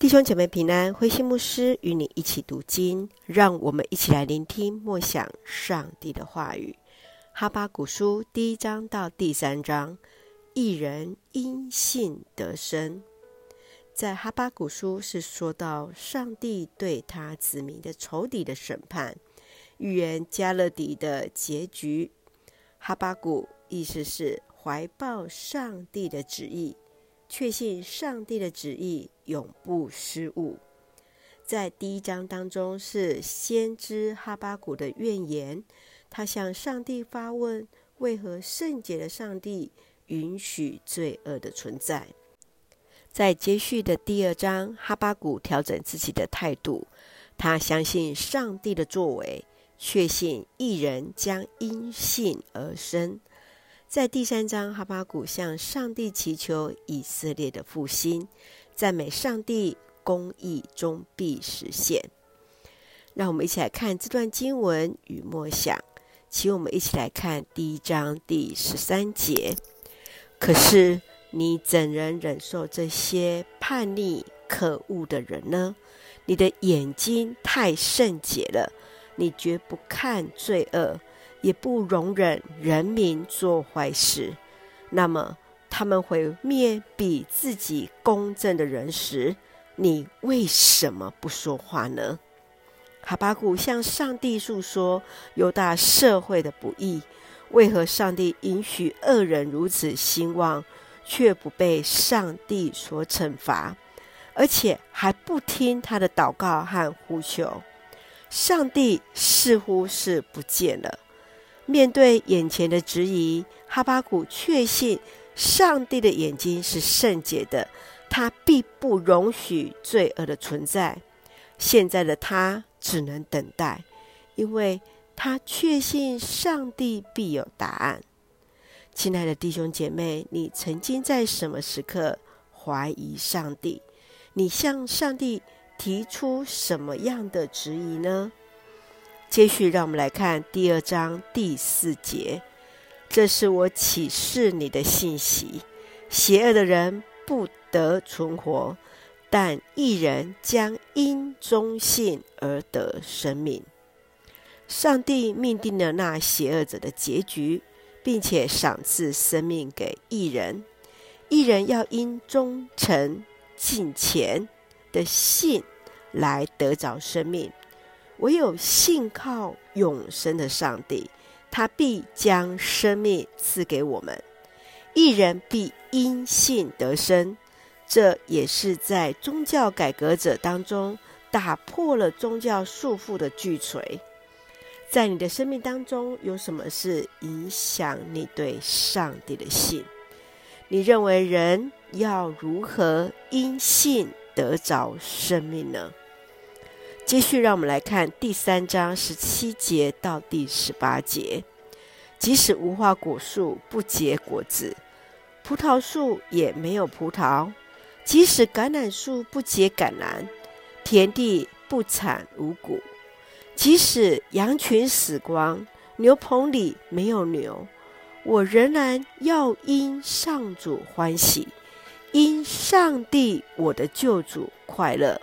弟兄姐妹平安，慧馨牧师与你一起读经，让我们一起来聆听默想上帝的话语。哈巴谷书第一章到第三章，一人因信得生。在哈巴谷书是说到上帝对他子民的仇敌的审判，预言加勒底的结局。哈巴谷意思是怀抱上帝的旨意。确信上帝的旨意永不失误。在第一章当中，是先知哈巴谷的怨言，他向上帝发问：为何圣洁的上帝允许罪恶的存在？在接续的第二章，哈巴谷调整自己的态度，他相信上帝的作为，确信一人将因信而生。在第三章，哈巴谷向上帝祈求以色列的复兴，赞美上帝公义终必实现。让我们一起来看这段经文与默想。请我们一起来看第一章第十三节。可是你怎能忍受这些叛逆可恶的人呢？你的眼睛太圣洁了，你绝不看罪恶。也不容忍人民做坏事，那么他们毁灭比自己公正的人时，你为什么不说话呢？哈巴谷向上帝诉说犹大社会的不义，为何上帝允许恶人如此兴旺，却不被上帝所惩罚，而且还不听他的祷告和呼求？上帝似乎是不见了。面对眼前的质疑，哈巴谷确信上帝的眼睛是圣洁的，他必不容许罪恶的存在。现在的他只能等待，因为他确信上帝必有答案。亲爱的弟兄姐妹，你曾经在什么时刻怀疑上帝？你向上帝提出什么样的质疑呢？接续，让我们来看第二章第四节。这是我启示你的信息：邪恶的人不得存活，但一人将因忠信而得生命。上帝命定了那邪恶者的结局，并且赏赐生命给一人。一人要因忠诚敬虔的信来得着生命。唯有信靠永生的上帝，他必将生命赐给我们。一人必因信得生，这也是在宗教改革者当中打破了宗教束缚的巨锤。在你的生命当中，有什么是影响你对上帝的信？你认为人要如何因信得着生命呢？继续，让我们来看第三章十七节到第十八节。即使无花果树不结果子，葡萄树也没有葡萄；即使橄榄树不结橄榄，田地不产五谷；即使羊群死光，牛棚里没有牛，我仍然要因上主欢喜，因上帝我的救主快乐。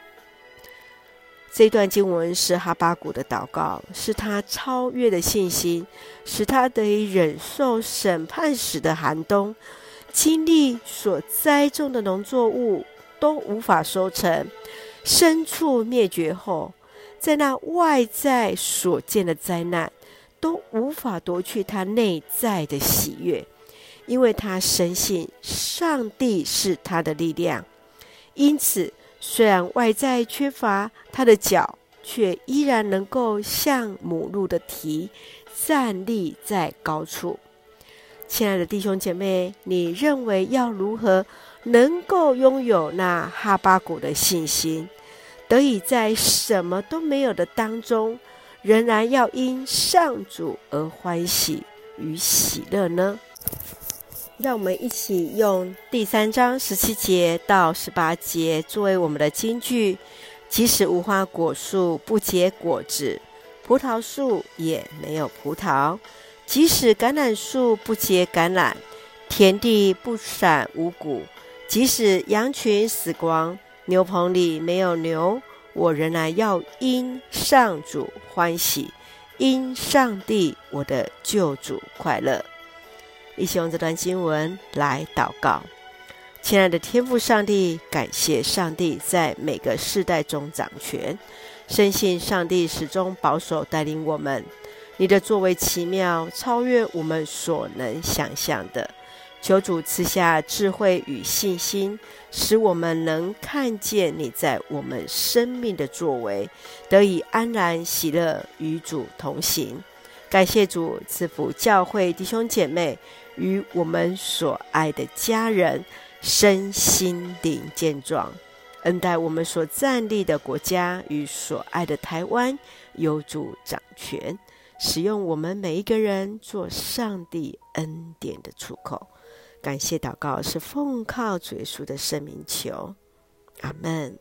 这段经文是哈巴谷的祷告，是他超越的信心，使他得以忍受审判时的寒冬，经历所栽种的农作物都无法收成，牲畜灭绝后，在那外在所见的灾难都无法夺去他内在的喜悦，因为他深信上帝是他的力量，因此。虽然外在缺乏，他的脚却依然能够像母鹿的蹄站立在高处。亲爱的弟兄姐妹，你认为要如何能够拥有那哈巴谷的信心，得以在什么都没有的当中，仍然要因上主而欢喜与喜乐呢？让我们一起用第三章十七节到十八节作为我们的金句。即使无花果树不结果子，葡萄树也没有葡萄；即使橄榄树不结橄榄，田地不产五谷；即使羊群死光，牛棚里没有牛，我仍然要因上主欢喜，因上帝我的救主快乐。一起用这段经文来祷告。亲爱的天父上帝，感谢上帝在每个世代中掌权，深信上帝始终保守带领我们。你的作为奇妙，超越我们所能想象的。求主赐下智慧与信心，使我们能看见你在我们生命的作为，得以安然喜乐与主同行。感谢主赐福教会弟兄姐妹与我们所爱的家人。身心灵健壮，恩待我们所站立的国家与所爱的台湾，有主掌权，使用我们每一个人做上帝恩典的出口。感谢祷告是奉靠主耶稣的圣名求，阿门。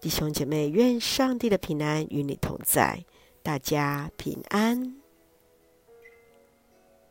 弟兄姐妹，愿上帝的平安与你同在，大家平安。